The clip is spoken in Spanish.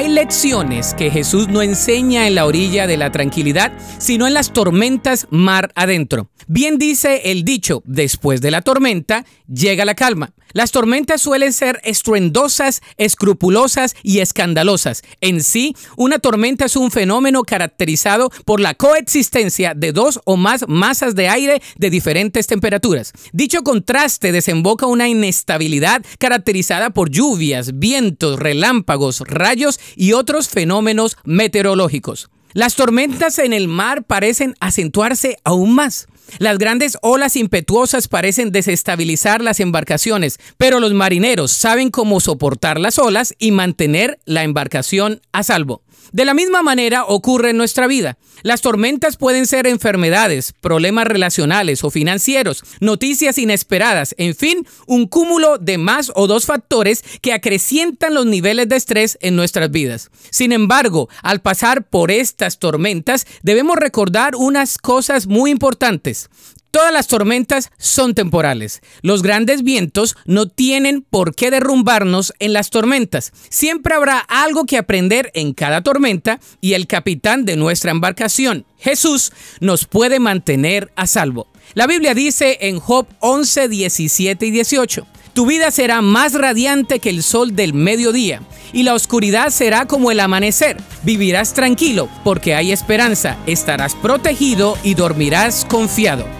Hay lecciones que Jesús no enseña en la orilla de la tranquilidad, sino en las tormentas mar adentro. Bien dice el dicho, después de la tormenta llega la calma. Las tormentas suelen ser estruendosas, escrupulosas y escandalosas. En sí, una tormenta es un fenómeno caracterizado por la coexistencia de dos o más masas de aire de diferentes temperaturas. Dicho contraste desemboca una inestabilidad caracterizada por lluvias, vientos, relámpagos, rayos y otros fenómenos meteorológicos. Las tormentas en el mar parecen acentuarse aún más. Las grandes olas impetuosas parecen desestabilizar las embarcaciones, pero los marineros saben cómo soportar las olas y mantener la embarcación a salvo. De la misma manera ocurre en nuestra vida. Las tormentas pueden ser enfermedades, problemas relacionales o financieros, noticias inesperadas, en fin, un cúmulo de más o dos factores que acrecientan los niveles de estrés en nuestras vidas. Sin embargo, al pasar por estas tormentas, debemos recordar unas cosas muy importantes. Todas las tormentas son temporales. Los grandes vientos no tienen por qué derrumbarnos en las tormentas. Siempre habrá algo que aprender en cada tormenta y el capitán de nuestra embarcación, Jesús, nos puede mantener a salvo. La Biblia dice en Job 11, 17 y 18. Tu vida será más radiante que el sol del mediodía, y la oscuridad será como el amanecer. Vivirás tranquilo, porque hay esperanza, estarás protegido y dormirás confiado.